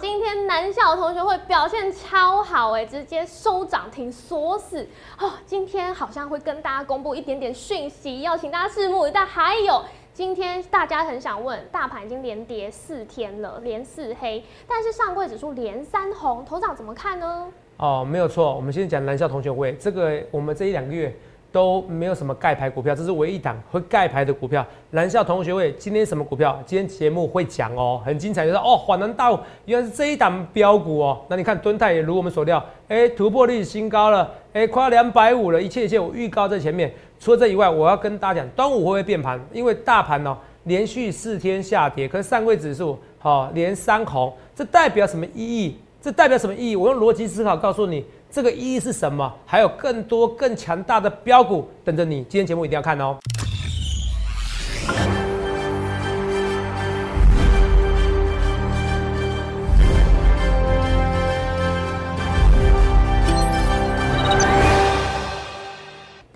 今天南校同学会表现超好哎，直接收涨停锁死哦。今天好像会跟大家公布一点点讯息，要请大家拭目以待。还有，今天大家很想问，大盘已经连跌四天了，连四黑，但是上柜指数连三红，头长怎么看呢？哦，没有错，我们先讲南校同学会，这个我们这一两个月。都没有什么盖牌股票，这是唯一一档会盖牌的股票。南校同学会今天什么股票？今天节目会讲哦，很精彩，就是哦，恍然大悟，原来是这一档标股哦。那你看敦泰也如我们所料，哎，突破历史新高了，哎，快要两百五了，一切一切我预告在前面。除了这以外，我要跟大家讲，端午会不会变盘？因为大盘哦连续四天下跌，可是上柜指数好连三红，这代表什么意义？这代表什么意义？我用逻辑思考告诉你。这个意义是什么？还有更多更强大的标股等着你，今天节目一定要看哦。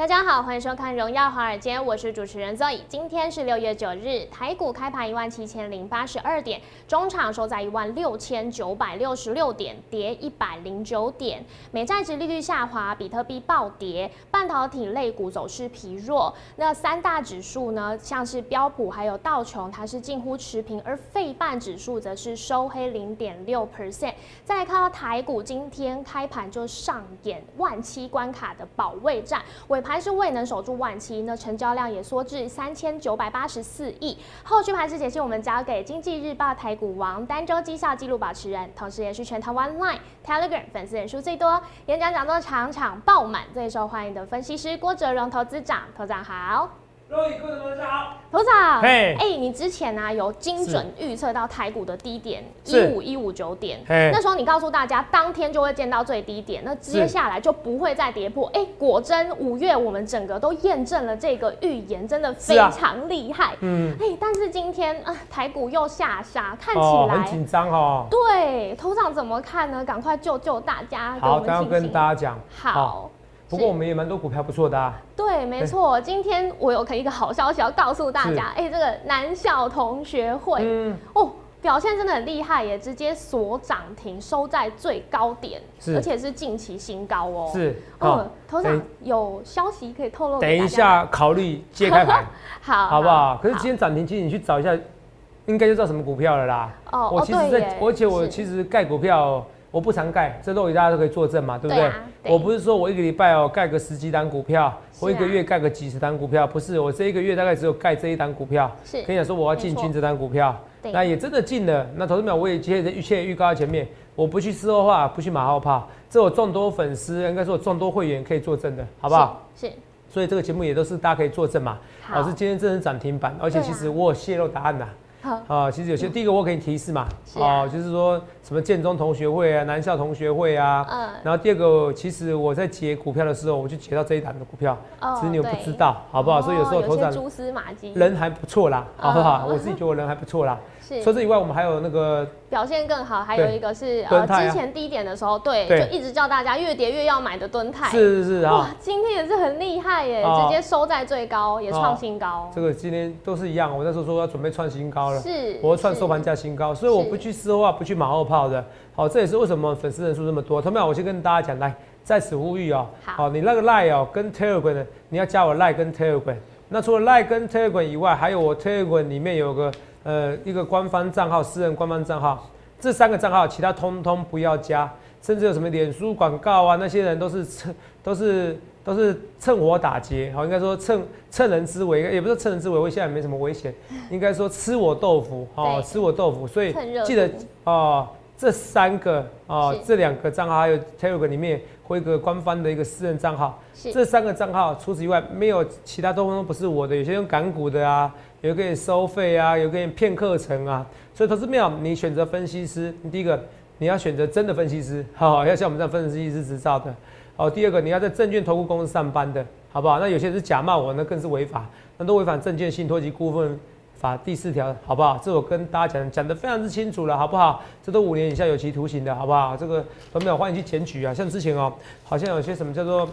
大家好，欢迎收看《荣耀华尔街》，我是主持人 Zoe。今天是六月九日，台股开盘一万七千零八十二点，中场收在一万六千九百六十六点，跌一百零九点。美债值利率下滑，比特币暴跌，半导体类股走势疲弱。那三大指数呢，像是标普还有道琼，它是近乎持平，而费半指数则是收黑零点六 percent。再来看到台股，今天开盘就上演万七关卡的保卫战，尾盘。但是未能守住万期，那成交量也缩至三千九百八十四亿。后续盘势解析，我们交给经济日报台股王、单周绩效记录保持人，同时也是全台湾 Line、Telegram 粉丝人数最多、演讲讲座场场爆满、最受欢迎的分析师郭哲荣投资长，投长好。各位观众大家好，头长，哎，你之前呢有精准预测到台股的低点一五一五九点，那时候你告诉大家当天就会见到最低点，那接下来就不会再跌破。哎，果真五月我们整个都验证了这个预言，真的非常厉害。嗯，哎，但是今天啊台股又下杀，看起来。很紧张哦。对，头长怎么看呢？赶快救救大家，好，刚刚跟大家讲，好。不过我们也蛮多股票不错的啊。对，没错。今天我有一个好消息要告诉大家，哎，这个南校同学会，嗯，哦，表现真的很厉害耶，直接锁涨停，收在最高点，而且是近期新高哦。是，嗯，头上有消息可以透露？等一下考虑揭开盘，好，好不好？可是今天涨停，其实你去找一下，应该就知道什么股票了啦。哦，我其实在，而且我其实盖股票。我不常盖，这都大家都可以作证嘛，对不对？我不是说我一个礼拜哦盖个十几单股票，我一个月盖个几十单股票，不是，我这一个月大概只有盖这一单股票。是，跟你讲说我要进军这单股票，那也真的进了。那投资表我也接着预切预告在前面，我不去事后话，不去马后炮，这我众多粉丝，应该说我众多会员可以作证的，好不好？是。所以这个节目也都是大家可以作证嘛。老师今天真是涨停板，而且其实我有泄露答案呐。啊，其实有些第一个我给你提示嘛，哦，就是说什么建中同学会啊，南校同学会啊，嗯，然后第二个，其实我在解股票的时候，我就解到这一档的股票，其实你又不知道，好不好？所以有时候头长蛛丝马迹，人还不错啦，好不好？我自己觉得我人还不错啦。是。除此以外，我们还有那个表现更好，还有一个是呃，之前低点的时候，对，就一直叫大家越跌越要买的蹲泰，是是是啊，今天也是很厉害耶，直接收在最高，也创新高。这个今天都是一样，我那时候说要准备创新高了，是，我要创收盘价新高，所以我不去说话，不去马后炮的。好，这也是为什么粉丝人数这么多。同样，我先跟大家讲，来在此呼吁哦，好，你那个 line 哦跟 telegram 的，你要加我 line 跟 telegram。那除了 line 跟 telegram 以外，还有我 telegram 里面有个。呃，一个官方账号，私人官方账号，这三个账号，其他通通不要加，甚至有什么脸书广告啊，那些人都是都是都是趁火打劫，好，应该说趁趁人之危，也不是趁人之危，我现在没什么危险，应该说吃我豆腐，哦，吃我豆腐，所以记得哦，这三个哦，这两个账号还有 Telegram 里面会一个官方的一个私人账号，这三个账号除此以外没有其他通通不是我的，有些用港股的啊。有个人收费啊，有个人骗课程啊，所以投资妙，你选择分析师，第一个你要选择真的分析师，好，要像我们这样分析师执照的，好，第二个你要在证券投顾公司上班的，好不好？那有些人是假冒我，那更是违法，那都违反证券信托及股份法第四条，好不好？这我跟大家讲讲的非常之清楚了，好不好？这都五年以下有期徒刑的，好不好？这个投资妙欢迎去检举啊，像之前哦，好像有些什么叫做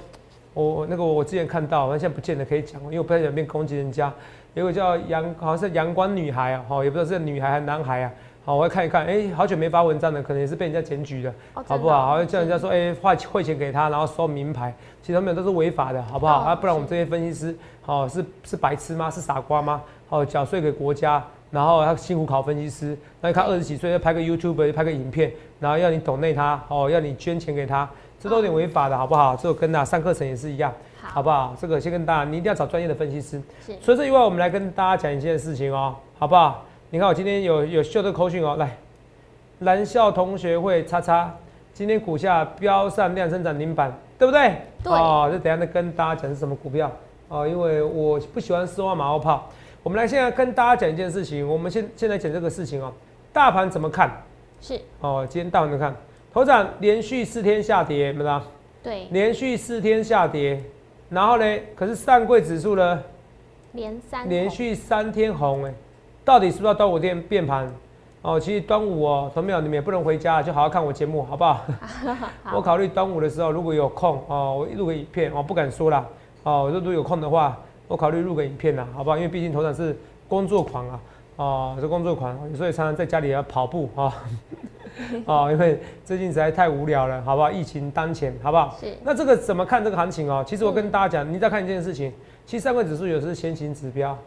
我那个我之前看到，那现在不见得可以讲，因为我不太想变攻击人家。有个叫阳，好像是阳光女孩啊，哈，也不知道是女孩还是男孩啊，好，我要看一看，哎，好久没发文章了，可能也是被人家检举的，好不好？好像叫人家说，哎，花汇钱给他，然后收名牌，其实他们都是违法的，好不好？啊，不然我们这些分析师，哦，是是白痴吗？是傻瓜吗？哦，缴税给国家，然后他辛苦考分析师，那你看二十几岁要拍个 YouTube，拍个影片，然后要你懂内他，哦，要你捐钱给他，这都有点违法的，好不好？这个跟啊上课程也是一样。好不好？这个先跟大家，你一定要找专业的分析师。是。所以这一块，我们来跟大家讲一件事情哦，好不好？你看我今天有有秀的口讯哦，来，蓝校同学会叉叉，今天股价飙上量增涨停板，对不对？对。哦，就等下再跟大家讲是什么股票哦，因为我不喜欢丝袜马后炮。我们来现在跟大家讲一件事情，我们先现在讲这个事情哦，大盘怎么看？是。哦，今天大盘怎么看？头涨连续四天下跌，没啦？对。连续四天下跌。然后呢？可是上柜指数呢？连三连续三天红哎，到底是不是要端午天变盘？哦，其实端午哦，同没有你们也不能回家，就好好看我节目，好不好？我考虑端午的时候如果有空哦，我录个影片哦，不敢说啦哦，如果有空的话，我考虑录个影片啦，好不好？因为毕竟头长是工作狂啊，哦，是工作狂，所以常常在家里要跑步啊。哦，因为最近实在太无聊了，好不好？疫情当前，好不好？是。那这个怎么看这个行情哦？其实我跟大家讲，你再看一件事情，其实上柜指数有时是先行指标，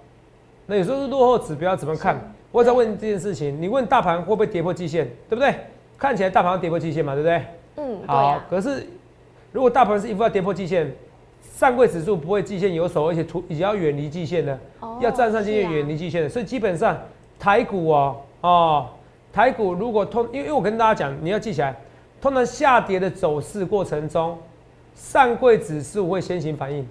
那有时候是落后指标，怎么看？我在问这件事情，你问大盘会不会跌破季线，对不对？看起来大盘要跌破季线嘛，对不对？嗯，好。可是如果大盘是一副要跌破季线，上柜指数不会季线有手，而且图已经要远离季线的，要站上季线远离季线的，所以基本上台股哦，哦。台股如果通，因为因为我跟大家讲，你要记起来，通常下跌的走势过程中，上柜指数会先行反应。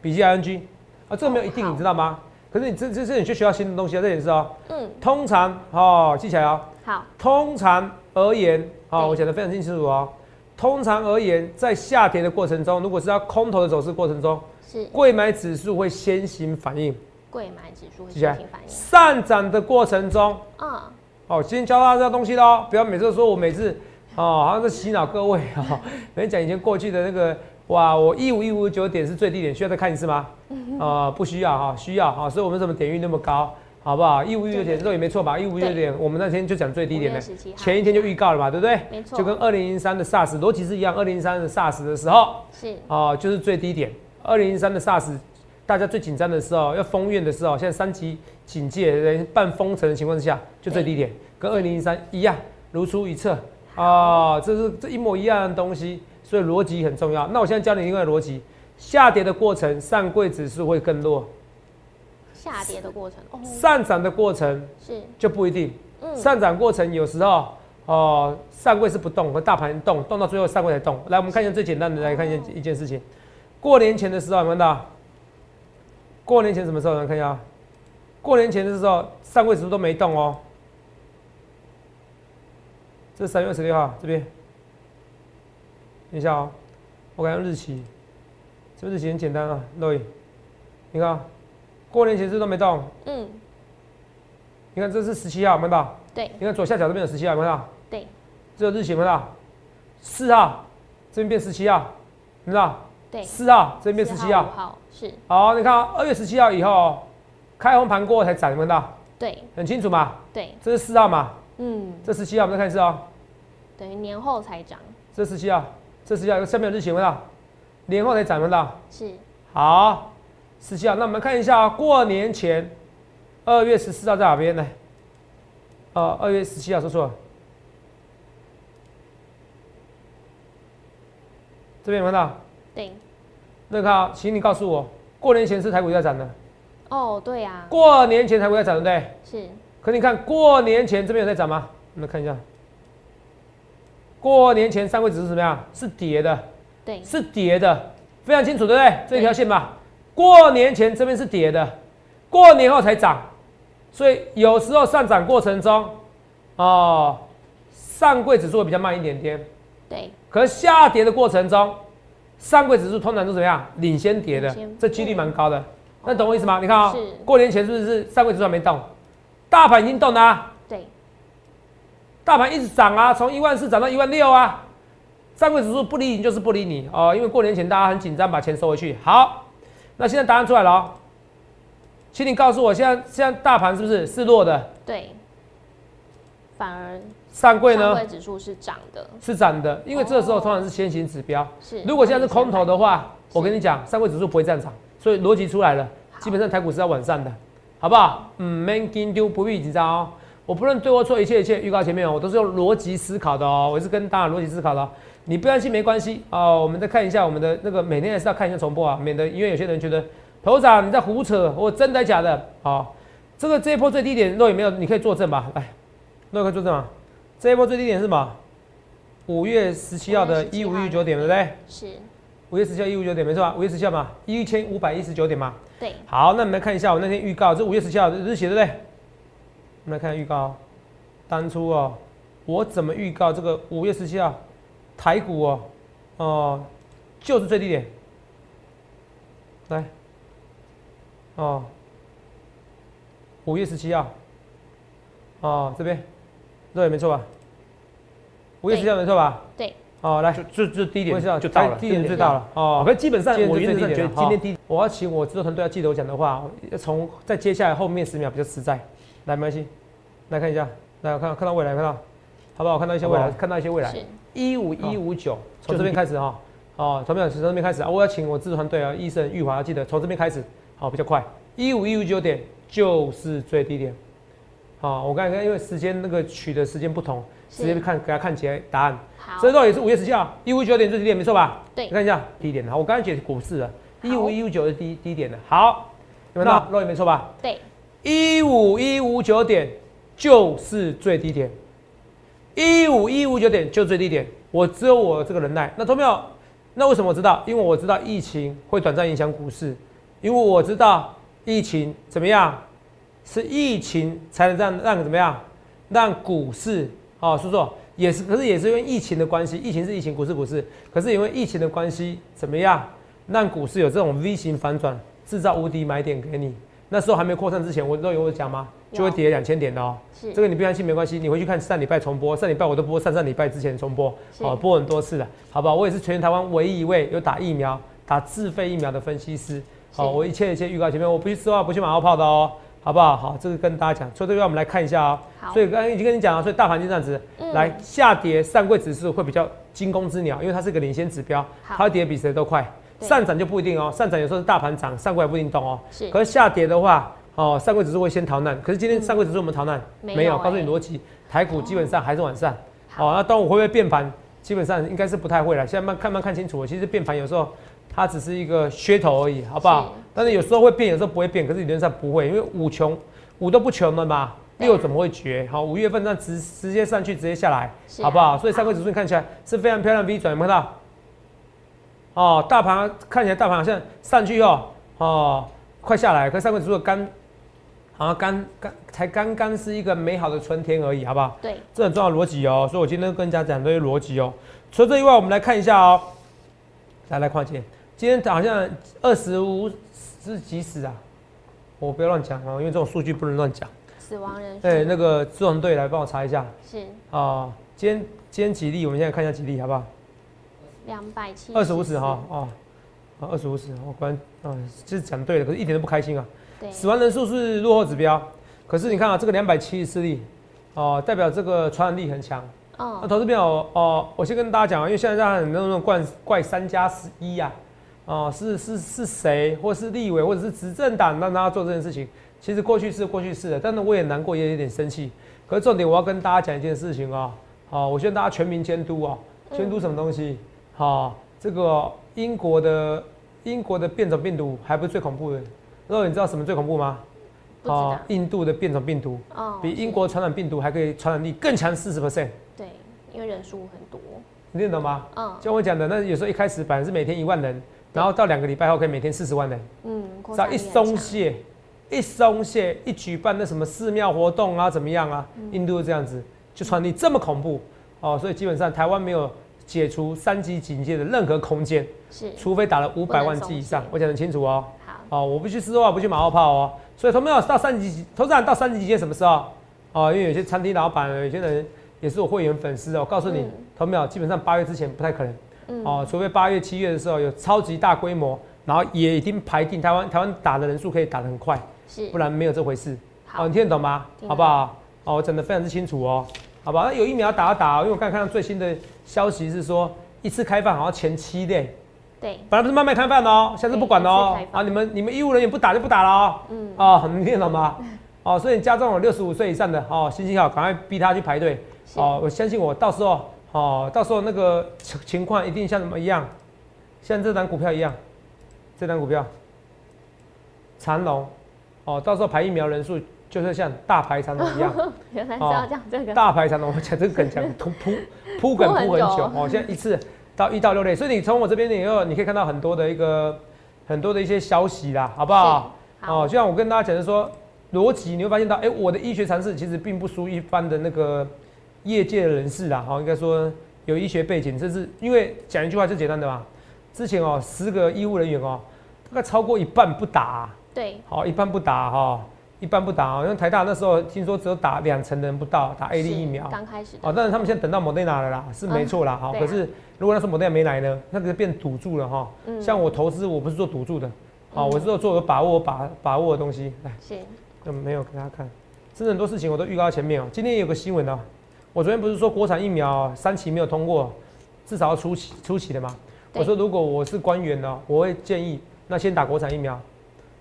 笔记 ING 啊，这个没有一定，你知道吗？可是你这这这你就学到新的东西啊，这点是哦。嗯。通常哦，记起来哦。好。通常而言，哦，我讲的非常清楚哦。通常而言，在下跌的过程中，如果是要空头的走势过程中，是贵买指数会先行反应。贵买指数会先行反应。上涨的过程中，啊。哦，今天教大家这东西喽，不要每次说我每次哦，好像是洗脑各位啊。每天讲以前过去的那个，哇，我一五一五九点是最低点，需要再看一次吗？啊，不需要哈，需要哈，所以我们怎么点运那么高，好不好？一五一五九点这也没错吧？一五一五九点，我们那天就讲最低点的，前一天就预告了嘛，对不对？没错，就跟二零零三的 SARS 逻辑是一样，二零零三的 SARS 的时候是啊，就是最低点。二零零三的 SARS，大家最紧张的时候，要封院的时候，现在三级。警戒半封城的情况之下，就最低点，跟二零零三一样，如出一辙啊！这是这一模一样的东西，所以逻辑很重要。那我现在教你另外逻辑：下跌的过程，上柜指数会更弱；下跌的过程，上涨的过程是就不一定。上涨过程有时候哦，上柜是不动，和大盘动，动到最后上柜才动。来，我们看一下最简单的，来看一件一件事情：过年前的时候，有看到？过年前什么时候？来看一下。过年前的时候，上柜指数都没动哦。这是三月十六号这边，等一下哦，我看日期，这日期很简单啊，露影，你看，过年前这都没动。嗯。你看这是十七号，看到？对。你看左下角这边有十七号，看到？对。这个日期看到？四号，这边变十七号，看到？对。四号，这边变十七号。好，是。好，你看二月十七号以后。开红盘过后才涨，看到？对，很清楚嘛。对，这是四号嘛。嗯，这十七号，我们再看一次哦。等于年后才涨。这十七号，这十七号下面有日期，看到？年后才涨，看到？是。好，十七号，那我们看一下啊，过年前，二月十四号在哪边呢？哦，二月十七号说错了。这边有看到？对。那个，请你告诉我，过年前是台股在涨的。哦，对呀，过年前台股在涨，对不对？是。可你看过年前这边有在涨吗？我们看一下，过年前上柜指数怎么样？是跌的。对，是跌的，非常清楚，对不对？这一条线吧。过年前这边是跌的，过年后才涨，所以有时候上涨过程中，哦，上柜指数会比较慢一点点。对。可是下跌的过程中，上柜指数通常都怎么样？领先跌的，这几率蛮高的。那懂我意思吗？你看啊，过年前是不是上柜指数还没动，大盘已经动了啊？对，大盘一直涨啊，从一万四涨到一万六啊，上柜指数不理你就是不理你哦，因为过年前大家很紧张，把钱收回去。好，那现在答案出来了哦，请你告诉我，现在现在大盘是不是是弱的？对，反而上柜呢？上柜指数是涨的，是涨的，因为这时候通常是先行指标。是。如果现在是空头的话，我跟你讲，上柜指数不会这样涨，所以逻辑出来了，基本上台股是要往上的，好不好？嗯，man 跟丢不必紧张哦。我不论对或错，一切一切预告前面哦，我都是用逻辑思考的哦，我是跟大家逻辑思考的。你不相信没关系哦，我们再看一下我们的那个每天还是要看一下重播啊，免得因为有些人觉得头长你在胡扯，我真的假的？好，这个这一波最低点肉有没有？你可以作证吧，来，肉可以作证啊？这一波最低点是什么？五月十七号的一五一九点，对不对？是。五月十七号一五九点，没错吧？五月十七号嘛，一千五百一十九点嘛。对。好，那你们看一下我那天预告，这五月十七号日写，对不对？我们来看预告，当初哦，我怎么预告这个五月十七号台股哦，哦，就是最低点，来，哦，五月十七号，哦，这边，对，没错吧？五月十七号没错吧？对，哦，来，就就低点就到了，低点最到了，哦，可基本上我原则上觉得今天低，我要请我制作团队要记得我讲的话，要从在接下来后面十秒比较实在。来，没关系，来看一下，来看看到未来，看到，好不好？看到一些未来，看到一些未来。一五一五九，从这边开始哈，哦，从这边开始。啊，我要请我制作团队啊，医生、玉华要记得从这边开始，好，比较快。一五一五九点就是最低点，好，我刚才因为时间那个取的时间不同，直接看给他看起来答案。好，这道也是五月十七号，一五九点最低点，没错吧？对，看一下低点，好，我刚才解股市了，一五一五九是低低点的，好，有没有到？肉眼没错吧？对。一五一五九点就是最低点，一五一五九点就最低点。我只有我这个人耐。那同没有？那为什么我知道？因为我知道疫情会短暂影响股市，因为我知道疫情怎么样，是疫情才能让让怎么样，让股市啊，叔叔也是，可是也是因为疫情的关系，疫情是疫情，股市股市，可是因为疫情的关系，怎么样让股市有这种 V 型反转，制造无敌买点给你。那时候还没扩散之前，我都有我讲吗？就会跌两千点的哦。是这个你不相信没关系，你回去看上礼拜重播，上礼拜我都播上上礼拜之前重播，哦，播很多次了，好不好？我也是全台湾唯一一位有打疫苗、打自费疫苗的分析师。好，我一切一切预告前面，我不去丝袜，不去马后炮的哦，好不好？好，这个跟大家讲。所以这个我们来看一下啊。所以刚刚已经跟你讲了，所以大盘就这样子，来下跌，上柜指数会比较惊弓之鸟，因为它是个领先指标，它跌比谁都快。上涨就不一定哦，上涨有时候是大盘涨，上柜还不一定动哦。是。可是下跌的话，哦，上柜指数会先逃难。可是今天上柜指数我们逃难没有？告诉你逻辑，台股基本上还是往上。哦，那端午会不会变盘？基本上应该是不太会了。现在慢看慢看清楚，其实变盘有时候它只是一个噱头而已，好不好？但是有时候会变，有时候不会变。可是理论上不会，因为五穷五都不穷了嘛，六怎么会绝？好，五月份那直直接上去，直接下来，好不好？所以上柜指数你看起来是非常漂亮 V 转，有没有看到？哦，大盘看起来大盘好像上去哦，哦，快下来，可上柜指数刚，好像刚刚才刚刚是一个美好的春天而已，好不好？对，这很重要逻辑哦，所以我今天跟大家讲这些逻辑哦。除了这以外，我们来看一下哦，来来，况且今天好像二十五是几死啊？我不要乱讲哦，因为这种数据不能乱讲。死亡人数。对，那个自动队来帮我查一下。是。啊，今天今天几例？我们现在看一下几例，好不好？两百七，二十五死哈哦，啊二十五死，我果然啊，这是讲对了，可是一点都不开心啊。对，死亡人数是落后指标，可是你看啊，这个两百七十四例，哦，代表这个传染力很强。哦，那投资朋友哦，我先跟大家讲啊，因为现在在很多那种怪怪三加十一呀，哦，是是是谁，或是立委，或者是执政党让大家做这件事情，其实过去是过去式的，但是我也难过，也有点生气。可是重点我要跟大家讲一件事情啊，好，我希望大家全民监督啊，监督什么东西？好，这个英国的英国的变种病毒还不是最恐怖的。然后你知道什么最恐怖吗？哦，印度的变种病毒，哦，比英国传染病毒还可以传染力更强四十 percent。对，因为人数很多。你听懂吗？嗯。像我讲的，那有时候一开始本来是每天一万人，然后到两个礼拜后可以每天四十万人。嗯。只要一松懈，一松懈，一举办那什么寺庙活动啊，怎么样啊？印度这样子就传递这么恐怖哦，所以基本上台湾没有。解除三级警戒的任何空间，是，除非打了五百万剂以上，我讲得清楚哦。好，哦，我不去私话，不去马后炮哦。所以，投没有到三级，投资人到三级警戒什么时候？哦，因为有些餐厅老板，有些人也是我会员粉丝哦。我告诉你，投没有，基本上八月之前不太可能。嗯。哦，除非八月、七月的时候有超级大规模，然后也已经排定台湾，台湾打的人数可以打得很快，是，不然没有这回事。好，你听得懂吗？好不好？哦，我讲的非常之清楚哦。好不好？那有疫苗打要打，因为我刚看到最新的消息是说，一次开放好像前七类。对，本来不是慢慢开放的哦，下次不管哦。啊，你们你们医务人员不打就不打了哦。嗯。哦，你听懂吗？哦，所以你家中有六十五岁以上的哦，心情好，赶快逼他去排队。哦，我相信我，到时候哦，到时候那个情况一定像什么一样，像这单股票一样，这单股票，长龙，哦，到时候排疫苗人数就是像大排长龙一样。原来是要讲这个。大排长龙，我讲这个梗讲铺铺 铺梗铺很久哦，现在一次到一到六类，所以你从我这边以后，你可以看到很多的一个很多的一些消息啦，好不好？哦，就像我跟大家讲的说。逻辑你会发现到，哎，我的医学常识其实并不输一般的那个业界的人士啦，哈，应该说有医学背景，这是因为讲一句话最简单的嘛。之前哦，十个医务人员哦，大概超过一半不打。对。好，一半不打哈，一般不打。因为台大那时候听说只有打两成的人不到打 A D 疫苗。刚开始。哦，但是他们现在等到莫德纳了啦，是没错啦，好。可是如果那时候莫德纳没来呢，那个变赌注了哈。嗯。像我投资，我不是做赌注的，好，我是做做有把握把把握的东西来。是。没有给大家看，真的很多事情我都预告前面哦。今天有个新闻哦，我昨天不是说国产疫苗三期没有通过，至少要初期初期的嘛。我说如果我是官员呢，我会建议那先打国产疫苗，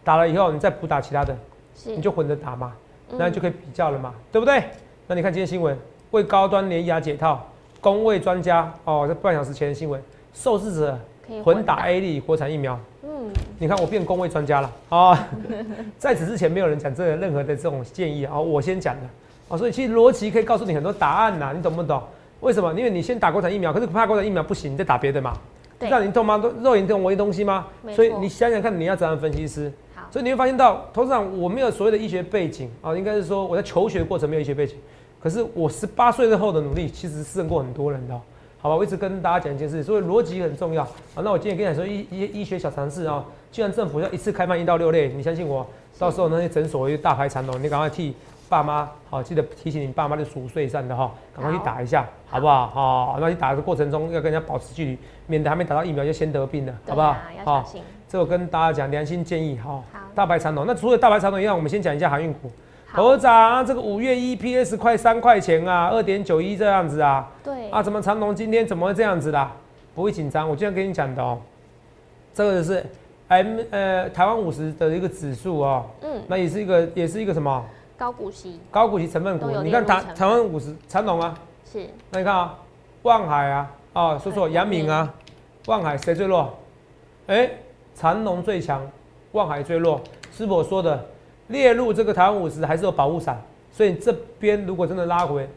打了以后你再补打其他的，你就混着打嘛，那就可以比较了嘛，对不对？那你看今天新闻，为高端联牙解套，工位专家哦，这半小时前的新闻，受试者混打 A 粒国产疫苗。嗯你看我变工位专家了啊！在此之前没有人讲这个任何的这种建议啊，我先讲的啊，所以其实逻辑可以告诉你很多答案呐，你懂不懂？为什么？因为你先打国产疫苗，可是怕国产疫苗不行，你再打别的嘛。对。那你懂吗？肉眼这种唯一东西吗？所以你想想看，你要怎样分析师？好。所以你会发现到，董事长我没有所谓的医学背景啊，应该是说我在求学过程没有医学背景，可是我十八岁之后的努力，其实胜过很多人的。好吧，我一直跟大家讲一件事，所以逻辑很重要啊。那我今天跟你说一一些医学小常识啊。既然政府要一次开放一到六类，你相信我，到时候那些诊所会大排长龙，你赶快替爸妈好，记得提醒你爸妈的十五岁以上的哈，赶快去打一下，好不好？好，那你打的过程中要跟人家保持距离，免得还没打到疫苗就先得病了，好不好？好，这我跟大家讲良心建议哈。好，大排长龙。那除了大排长龙以外，我们先讲一下航运股。头涨，这个五月 EPS 快三块钱啊，二点九一这样子啊。对。啊，怎么长隆今天怎么会这样子的？不会紧张，我今天跟你讲的哦。这个是 M 呃台湾五十的一个指数哦。嗯。那也是一个也是一个什么？高股息。高股息成分股。你看台台湾五十长隆啊。是。那你看啊，望海啊，哦说错，阳明啊，望海谁最弱？哎，长隆最强，望海最弱，是我说的。列入这个台湾五十还是有保护伞，所以这边如果真的拉回，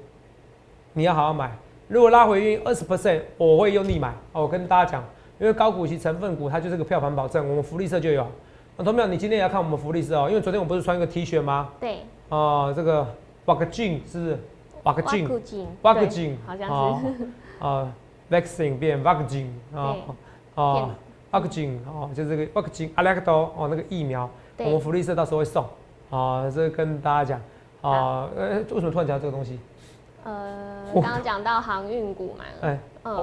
你要好好买。如果拉回约二十 percent，我会用力买。我跟大家讲，因为高股息成分股它就是个票房保证，我们福利社就有。那同样，你今天也要看我们福利社哦，因为昨天我不是穿一个 T 恤吗？对。啊，这个 w a k j i n 是不是 w a k j i n w a k j i n 好像是。啊，vaccine 变 v a k j i n 啊啊 w a k j i n 哦，就是这个 w a k j i n a l e c t o 哦，那个疫苗，我们福利社到时候会送。啊，这跟大家讲啊，呃，为什么突然讲这个东西？呃，刚刚讲到航运股嘛，哎，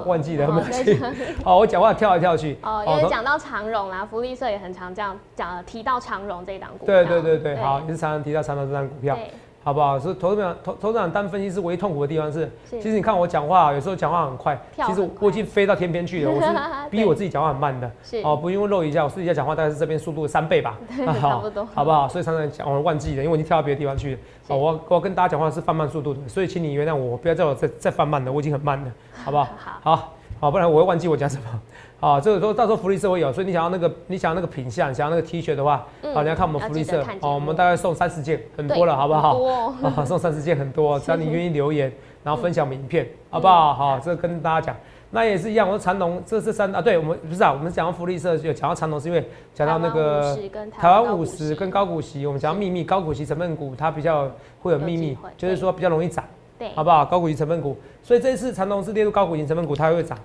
忘记了，忘记了。好，我讲话跳来跳去。哦，因为讲到长荣啦，福利社也很常这样讲，提到长荣这一档股票。对对对对，好，也是常常提到长荣这档股票。好不好？所以投资长、投投资长当分析师唯一痛苦的地方是，其实你看我讲话，有时候讲话很快，其实我已经飞到天边去了。我是 逼我自己讲话很慢的，哦，不用漏一下，我私底下讲话大概是这边速度三倍吧，差不多，好不好？所以常常讲我忘记了，因为我已经跳到别的地方去了。哦，我我跟大家讲话是放慢速度的，所以请你原谅我，不要叫我再再放慢了，我已经很慢了，好不 好？好，好，不然我会忘记我讲什么。啊，这个说到时候福利社会有，所以你想要那个，你想要那个品相，想要那个 T 恤的话，好，你要看我们福利社，哦，我们大概送三十件，很多了，好不好？啊，送三十件很多，只要你愿意留言，然后分享我们影片，好不好？好，这个跟大家讲，那也是一样。我说长隆，这是三啊，对我们不是啊，我们讲到福利社有讲到长隆，是因为讲到那个台湾五十跟高股息，我们讲到秘密高股息成分股，它比较会有秘密，就是说比较容易涨，对，好不好？高股息成分股，所以这一次长隆是列入高股息成分股，它会涨。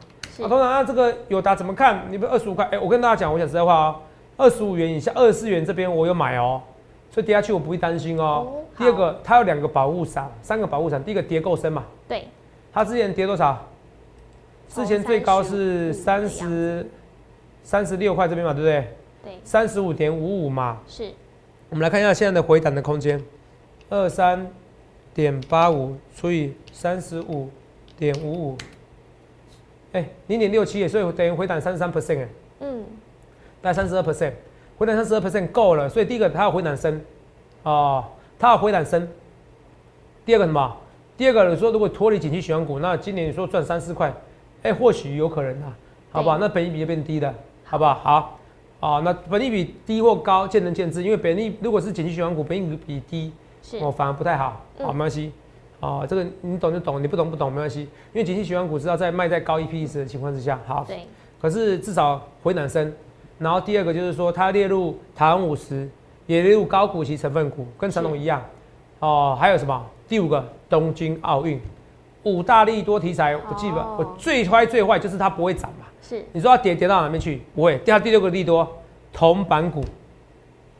啊，通常啊，这个有达怎么看？你不二十五块？哎，我跟大家讲，我讲实在话哦，二十五元以下，二十四元这边我有买哦，所以跌下去我不会担心哦。第二个，它有两个保护伞，三个保护伞。第一个跌够深嘛？对。它之前跌多少？之前最高是三十三十六块这边嘛，对不对？对。三十五点五五嘛。是。我们来看一下现在的回档的空间，二三点八五除以三十五点五五，哎，零点六七，所以等于回档三十三 percent 哎，嗯，大概三十二 percent，回档三十二 percent 够了，所以第一个它要回档升，哦，它要回档升。第二个什么？第二个你说如果脱离景气循环股，那今年你说赚三四块，哎，或许有可能啊，好不好？那本益比就变低了，好不好？好，啊，那本益比低或高见仁见智，因为本益如果是景气循环股，本益比低。哦，反而不太好，好没关系，哦，这个你懂就懂，你不懂不懂没关系，因为景气循环股知道在卖在高 EPS 的情况之下，好，对，可是至少回暖升，然后第二个就是说它列入台湾五十，也列入高股息成分股，跟成龙一样，哦，还有什么？第五个东京奥运，五大利多题材，我记得我最坏最坏就是它不会涨嘛，是，你说它跌跌到哪边去？不会，掉第六个利多，铜板股，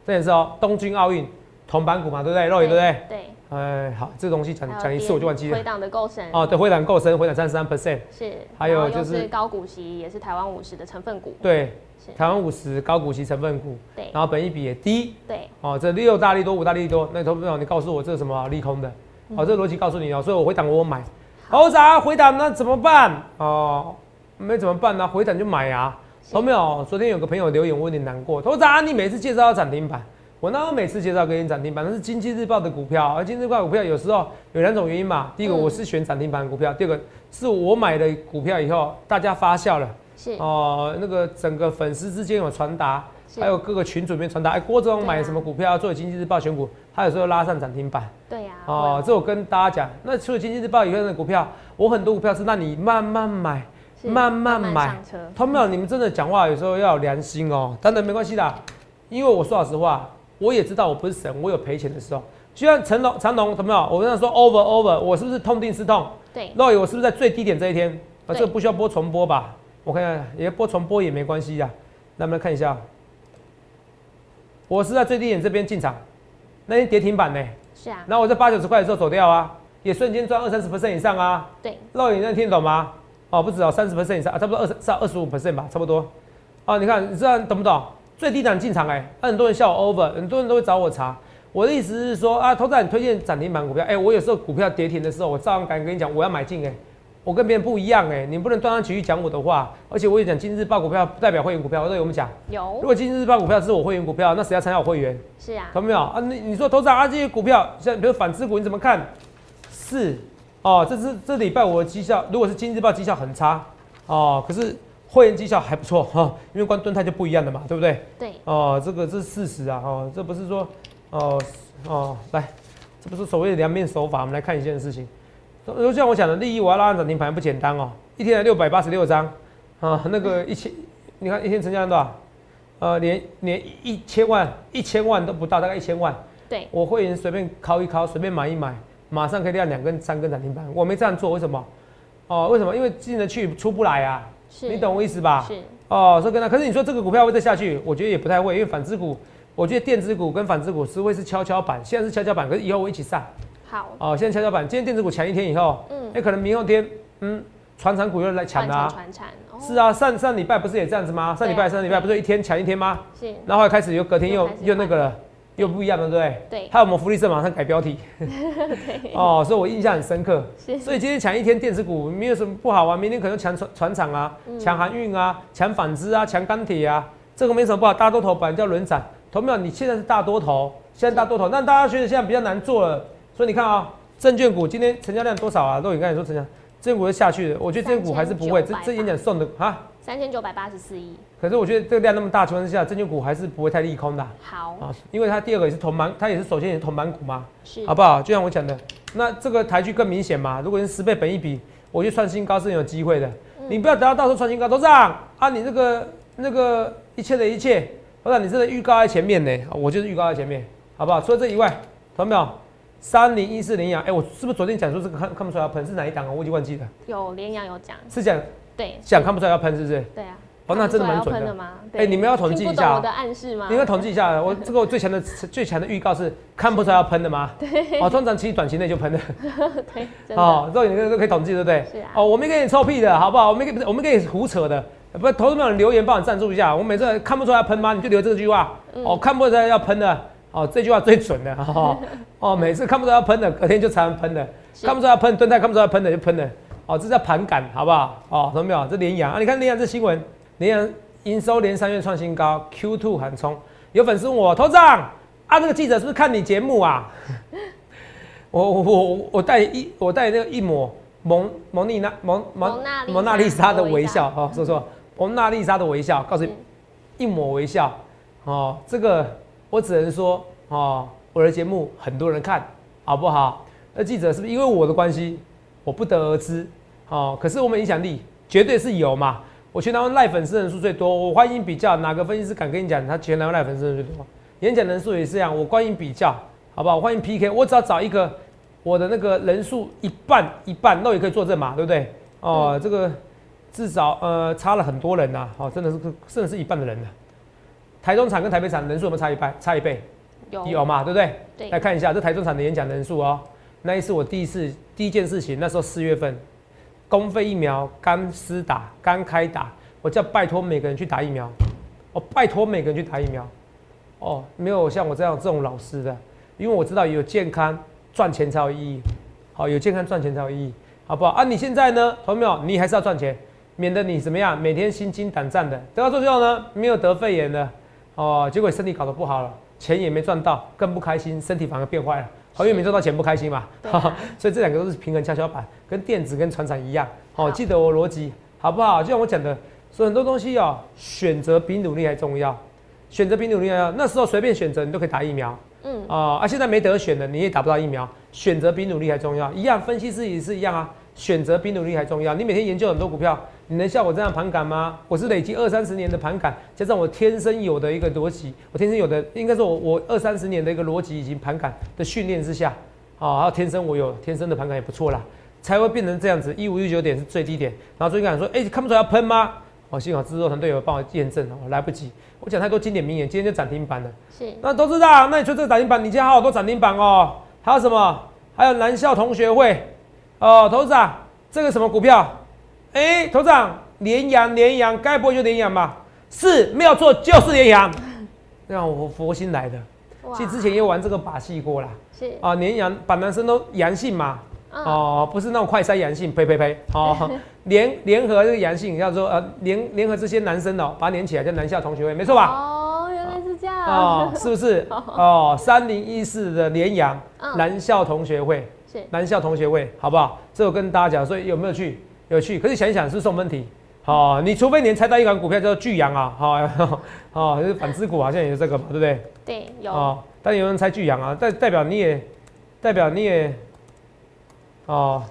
这也是哦，东京奥运。铜板股嘛，对不对？肉眼对不对？对。哎，好，这个东西讲讲一次我就忘记了。回档的够深。哦，对，回档够深，回档三十三 percent。是。还有就是高股息，也是台湾五十的成分股。对。台湾五十高股息成分股。对。然后本益比也低。对。哦，这六大利多，五大利多，那投资友你告诉我这是什么利空的？哦，这个逻辑告诉你哦，所以我回档我买。好啥？回档那怎么办？哦，没怎么办呢？回档就买啊。投没有？昨天有个朋友留言，我有点难过。投资啊，你每次介绍要涨停板。我那我每次介绍给你涨停板，那是经济日报的股票，而经济日报股票有时候有两种原因嘛。第一个我是选涨停板股票，第二个是我买的股票以后大家发酵了，是哦，那个整个粉丝之间有传达，还有各个群组里面传达，哎，郭总买什么股票作为经济日报选股，他有时候拉上涨停板。对呀。哦，这我跟大家讲，那除了经济日报以外的股票，我很多股票是让你慢慢买，慢慢买。他们你们真的讲话有时候要有良心哦，当然没关系的，因为我说老实话。我也知道我不是神，我有赔钱的时候。就像成龙、长龙，怎么样？我跟他说 over over，我是不是痛定思痛？对。肉眼我是不是在最低点这一天？啊，这个不需要播重播吧？我看看，也播重播也没关系呀。那我们来看一下，我是在最低点这边进场，那天跌停板呢？是啊。然后我在八九十块的时候走掉啊，也瞬间赚二三十 percent 以上啊。对。肉眼能听懂吗？哦，不止哦，三十 percent 以上啊，差不多二十上二十五 percent 吧，差不多。哦，你看，你这样懂不懂？最低档进场哎，很多人笑我 over，很多人都会找我查。我的意思是说啊，投资人推荐涨停板股票，哎，我有时候股票跌停的时候，我照样敢跟你讲我要买进哎，我跟别人不一样哎，你不能断章取义讲我的话，而且我也讲今日报股票不代表会员股票，我都有我们讲。有。如果今日报股票是我会员股票，那谁要参加我会员？是啊。懂没有啊？你你说投资人啊，这些股票像比如反资股，你怎么看？是哦，这是这礼拜我的绩效，如果是今日报绩效很差哦，可是。会员绩效还不错哈，因为关盾泰就不一样的嘛，对不对？对。哦，这个这是事实啊，哦，这不是说，哦哦，来，这不是所谓的两面手法。我们来看一件事情，就像我讲的，利益我要拉涨停盘不简单哦，一天才六百八十六张啊，那个一千，你看一天成交量多少？呃，连连一千万一千万都不到，大概一千万。对。我会员随便敲一敲，随便买一买，马上可以亮两根三根涨停板。我没这样做，为什么？哦，为什么？因为进得去出不来啊。你懂我意思吧？是哦，说跟他，可是你说这个股票会再下去，我觉得也不太会，因为反之股，我觉得电子股跟反之股是会是跷跷板，现在是跷跷板，可是以后我一起上。好哦，现在跷跷板，今天电子股强一天以后，嗯，哎，可能明后天，嗯，船产股又来抢啊。船产，是啊，上上礼拜不是也这样子吗？上礼拜上礼拜不是一天抢一天吗？是，然后开始又隔天又又那个了。又不一样了，对不对？对。还有我们福利社马上改标题。对。哦，所以我印象很深刻。所以今天抢一天电子股没有什么不好啊，明天可能抢船船厂啊，抢航运啊，抢纺织啊，抢钢铁啊，这个没什么不好。大多头本来叫轮涨，投没有？你现在是大多头，现在大多头，那大家觉得现在比较难做了。所以你看啊，证券股今天成交量多少啊？都你刚才说成交，证券股是下去的。我觉得证券股还是不会，这这演讲送的啊。三千九百八十四亿，可是我觉得这个量那么大情况之下，证券股还是不会太利空的。好啊，因为它第二个也是同板，它也是首先也是同板股嘛，是好不好？就像我讲的，那这个台剧更明显嘛。如果是十倍本一比，我觉得创新高是很有机会的。你不要等到到时候创新高，董事长啊，你这个那个一切的一切，董事长你这个预告在前面呢，我就是预告在前面，好不好？除了这以外，看到没有？三零一四零阳，哎，我是不是昨天讲说这个看看不出来要喷是哪一档啊？我已经忘记了。有联阳有讲，是讲。对，想看不出来要喷是不是？对啊。哦，那真的蛮准的。哎，你们要统计一下。我的暗示吗？你们统计一下，我 这个最强的最强的预告是看不出来要喷的吗？对。哦，通常其实短期内就喷了。对。哦，这个你都可以统计，对不对？是啊。哦，我没给你臭屁的好不好？我没给不是，我们给你胡扯的。不，投资朋友留言帮我赞助一下。我每次看不出来要喷吗？你就留这句话。哦，看不出来要喷的，哦，这句话最准的哈。哦，每次看不出来要喷的，隔天就常常喷的；看不出要喷，蹲在看不出要喷的就喷的。哦，这叫盘感，好不好？哦，看到没有？这联阳啊，你看联阳这新闻，联阳营收连三月创新高，Q two 喊冲。有粉丝问我，头长啊，那个记者是不是看你节目啊？我我我我带一我带那个一抹蒙蒙丽娜蒙蒙蒙娜丽莎的微笑哦，说说 蒙娜丽莎的微笑，告诉你一抹微笑哦，这个我只能说哦，我的节目很多人看好不好？那记者是不是因为我的关系，我不得而知哦？可是我们影响力绝对是有嘛？我全台湾赖粉丝人数最多，我欢迎比较哪个分析师敢跟你讲他全台湾赖粉丝人数最多？演讲人数也是这样，我欢迎比较。好不好？欢迎 PK，我只要找一个我的那个人数一半一半，那也可以作证嘛，对不对？哦，这个至少呃差了很多人呐，哦，真的是甚至是一半的人呢。台中场跟台北场人数有没有差一半？差一倍？有有嘛，对不对？对。来看一下这台中场的演讲人数哦。那一次我第一次第一件事情，那时候四月份，公费疫苗刚施打刚开打，我叫拜托每个人去打疫苗，哦，拜托每个人去打疫苗，哦，没有像我这样这种老师的。因为我知道有健康赚钱才有意义，好，有健康赚钱才有意义，好不好啊？你现在呢，同没有？你还是要赚钱，免得你怎么样，每天心惊胆战的。得到最后呢，没有得肺炎的，哦，结果身体搞得不好了，钱也没赚到，更不开心，身体反而变坏了。好，因为没赚到钱不开心嘛，所以这两个都是平衡跷跷板，跟电子跟船厂一样。好，记得我逻辑好不好？就像我讲的，说很多东西哦，选择比努力还重要，选择比努力还要。那时候随便选择，你都可以打疫苗。嗯啊啊！现在没得选了，你也打不到疫苗。选择比努力还重要，一样分析师也是一样啊。选择比努力还重要。你每天研究很多股票，你能像我这样盘感吗？我是累积二三十年的盘感，加上我天生有的一个逻辑，我天生有的应该说我我二三十年的一个逻辑以及盘感的训练之下，啊，还有天生我有天生的盘感也不错啦，才会变成这样子。一五一九点是最低点，然后最近讲说，哎，看不出来要喷吗？哦，幸好制作团队有帮我验证哦，来不及。我讲太多经典名言，今天就涨停板了。是，那董事长，那你说这个涨停板，你今天好好多涨停板哦。还有什么？还有南校同学会哦，董事长，这个什么股票？哎，董事长，连阳连阳，该不会就连阳吧？是，没有错，就是连阳。让我佛心来的。其实之前也玩这个把戏过啦。是啊，连阳把男生都阳性嘛。哦，不是那种快筛阳性，呸呸呸！哦，联联合这个阳性，叫做呃联联合这些男生哦，把它连起来叫南校同学会，没错吧？哦，原来是这样。哦，是不是？哦，三零一四的联阳南校同学会，是南校同学会，好不好？这我跟大家讲，所以有没有去？有趣。可是想一想，是送分题。好，你除非你猜到一款股票叫做巨阳啊，好，哦，就是反之股好像也是这个嘛，对不对？对，有。哦，但有人猜巨阳啊，代代表你也，代表你也。哦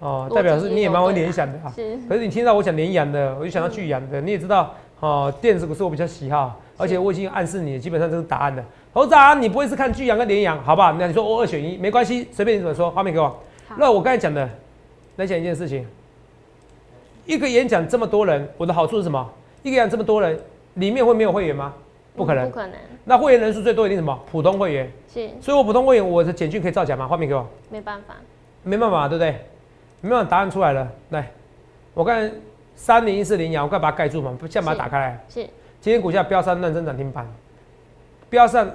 哦，代表是你也蛮会联想的啊。是。可是你听到我讲联阳的，我就想到巨阳的。你也知道，哦，电子股是我比较喜好，而且我已经暗示你，基本上这是答案的。头长，你不会是看巨阳跟联阳，好不好？那你说我二选一，没关系，随便你怎么说。画面给我。那我刚才讲的，来讲一件事情。一个演讲这么多人，我的好处是什么？一个演讲这么多人，里面会没有会员吗？不可能。不可能。那会员人数最多一定什么？普通会员。是。所以我普通会员，我的简讯可以造假吗？画面给我。没办法。没办法，对不对？没办法，答案出来了。来，我看三零一四零阳，我快把它盖住嘛，先把它打开来。是。今天股价飙上亮灯涨停板，飙上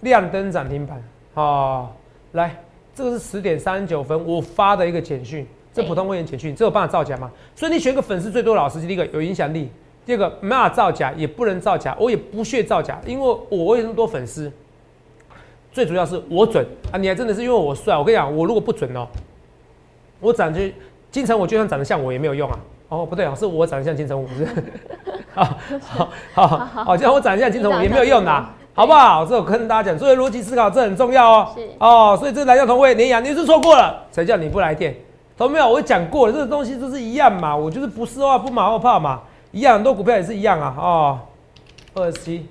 亮灯涨停板。哦，来，这个是十点三十九分我发的一个简讯，这普通会员简讯，这有办法造假吗？所以你选个粉丝最多的老师，第一个有影响力，第二个没法造假，也不能造假，我也不屑造假，因为我为什么多粉丝？最主要是我准啊！你还真的是因为我帅。我跟你讲，我如果不准哦，我长得金城武就算长得像我也没有用啊。哦，不对啊，是我长得像金城武，不是？好好好好，就像我长得像金城武也没有用啊，好不好？这我跟大家讲，所以逻辑思考这很重要哦。是哦，所以这来叫同位连阳，你是错过了，谁叫你不来电？同没有？我讲过了，这个东西都是一样嘛。我就是不是话不马后炮嘛，一样，很多股票也是一样啊。哦，二十七，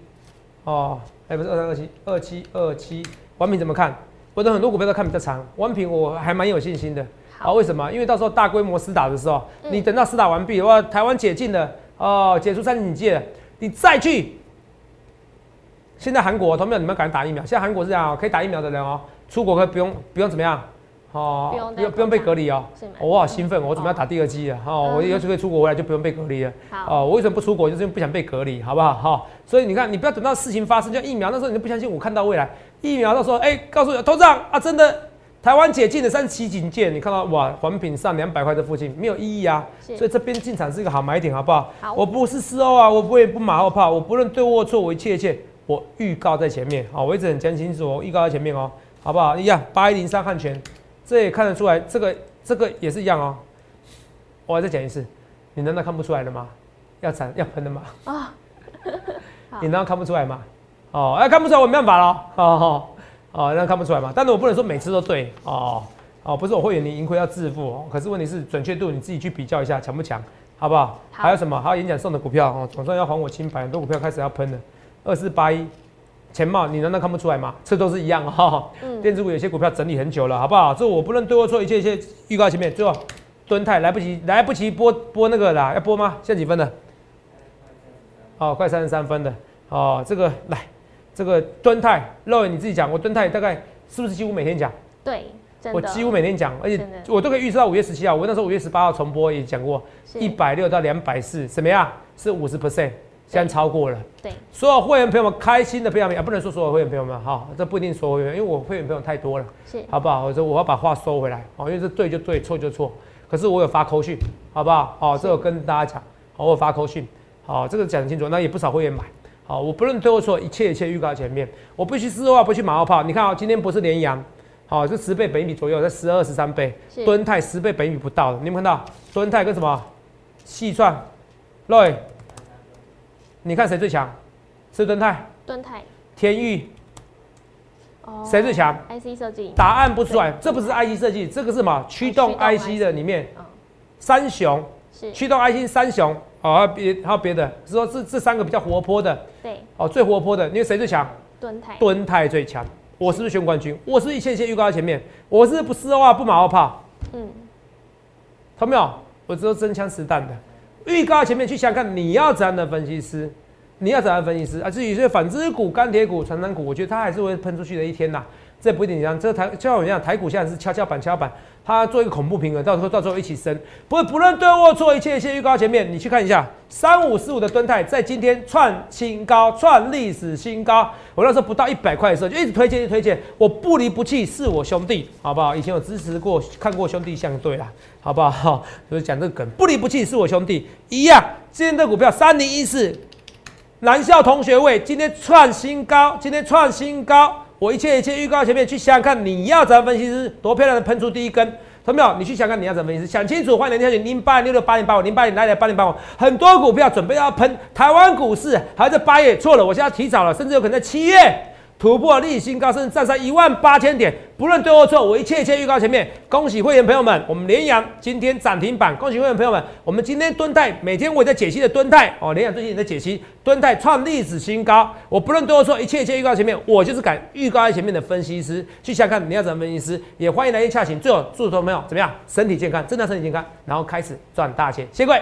哦。哎，不是二三二七二七二七，王品怎么看？我的很多股票都看比较长，王品我还蛮有信心的。好，为什么？因为到时候大规模施打的时候，你等到施打完毕，哇，台湾解禁了哦，解除三级警戒了，你再去。现在韩国，同没有你们敢打疫苗？现在韩国是这样，可以打疫苗的人哦，出国可以不用不用怎么样？哦，不用不用被隔离哦。我好兴奋，我准备要打第二剂了。哦，我要是可以出国回来就不用被隔离了。好，哦，我为什么不出国？就是因为不想被隔离，好不好？好，所以你看，你不要等到事情发生，像疫苗那时候你就不相信我看到未来，疫苗到时候哎，告诉你，头长啊，真的台湾解禁的三十七警戒，你看到哇，环品上两百块的附近没有意义啊，所以这边进场是一个好买点，好不好？好，我不是事后啊，我不会不马后炮，我不论对或错，我一切一切我预告在前面，好，我一直很讲清楚，我预告在前面哦，好不好？一样八一零三汉权，这也看得出来，这个这个也是一样哦。我再讲一次，你难道看不出来了吗？要涨要喷的吗？啊，你难道看不出来吗？哦，哎，看不出来我没办法了，哦哦，那看不出来嘛？但是我不能说每次都对，哦哦，不是我会员你盈亏要自负，哦可是问题是准确度你自己去比较一下强不强，好不好？还有什么？还有演讲送的股票哦，总算要还我清白，很多股票开始要喷了，二四八一前茂，你难道看不出来吗？这都是一样哈。嗯。电子股有些股票整理很久了，好不好？这我不论对或错，一切一切预告前面，最后蹲泰来不及来不及播播那个啦，要播吗？现在几分了？哦，快三十三分了哦，这个来。这个敦泰，肉伟你自己讲，我敦泰大概是不是几乎每天讲？对，我几乎每天讲，而且我都可以预测到五月十七号。我那时候五月十八号重播也讲过，一百六到两百四，什么样？是五十 percent，现在超过了。对，所有会员朋友们开心的非常啊，不能说所有会员朋友们哈，这不一定所有会员，因为我会员朋友太多了，是，好不好？我说我要把话收回来，哦，因为这对就对，错就错。可是我有发扣讯，好不好？哦，这我跟大家讲，我有发扣讯，好，这个讲清楚，那也不少会员买。好，我不论对或错，一切一切预告前面，我不去私话，不去马后炮。你看啊，今天不是连阳，好，这十倍本比左右，在十二十三倍，吨泰十倍本比不到的，你有看到吨泰跟什么细算，Roy，你看谁最强？是敦泰？敦泰？天域？哦，谁最强？IC 设计？答案不出来，这不是 IC 设计，这个是什么？驱动 IC 的里面，三雄，是驱动 IC 三雄。哦，别还有别的，是说这这三个比较活泼的，对，哦，最活泼的，因为谁最强？敦泰，敦泰最强。我是不是选冠军？我是一切一切预告在前面，我是不丝话不马后炮。嗯，看到没有？我只有真枪实弹的预告前面去想看你要怎样的分析师，你要怎样的分析师啊？至于这纺织股、钢铁股、成长股，我觉得它还是会喷出去的一天呐。这不一定一样，这台就像我一样，台股现在是跷跷板，跷跷板。它做一个恐怖平衡，到时候到时候一起升，不不论对或错，一切一切预告前面，你去看一下三五四五的吨泰在今天创新高，创历史新高。我那时候不到一百块的时候就一直推荐，一直推荐，我不离不弃，是我兄弟，好不好？以前有支持过，看过兄弟相对啦，好不好？就是讲这个梗，不离不弃是我兄弟一样。今天的股票三零一四，南校同学位今天创新高，今天创新高。我一切一切预告前面去想想看，你要怎么分析师多漂亮的喷出第一根，懂没有？你去想看你要怎么分析师，想清楚，欢迎来挑选零八六六八零八五零八零来来八零八五，很多股票准备要喷，台湾股市还在八月，错了，我现在提早了，甚至有可能在七月。突破历史新高，甚至站上一万八千点，不论对或错，我一切一切预告前面。恭喜会员朋友们，我们联阳今天涨停板。恭喜会员朋友们，我们今天蹲泰每天我也在解析的蹲泰哦，联阳最近也在解析蹲泰创历史新高。我不论对或错，一切一切预告前面，我就是敢预告在前面的分析师。去想看你要怎么分析师，也欢迎来电洽询。最后祝所有朋友怎么样？身体健康，真的身体健康，然后开始赚大钱。谢谢各位。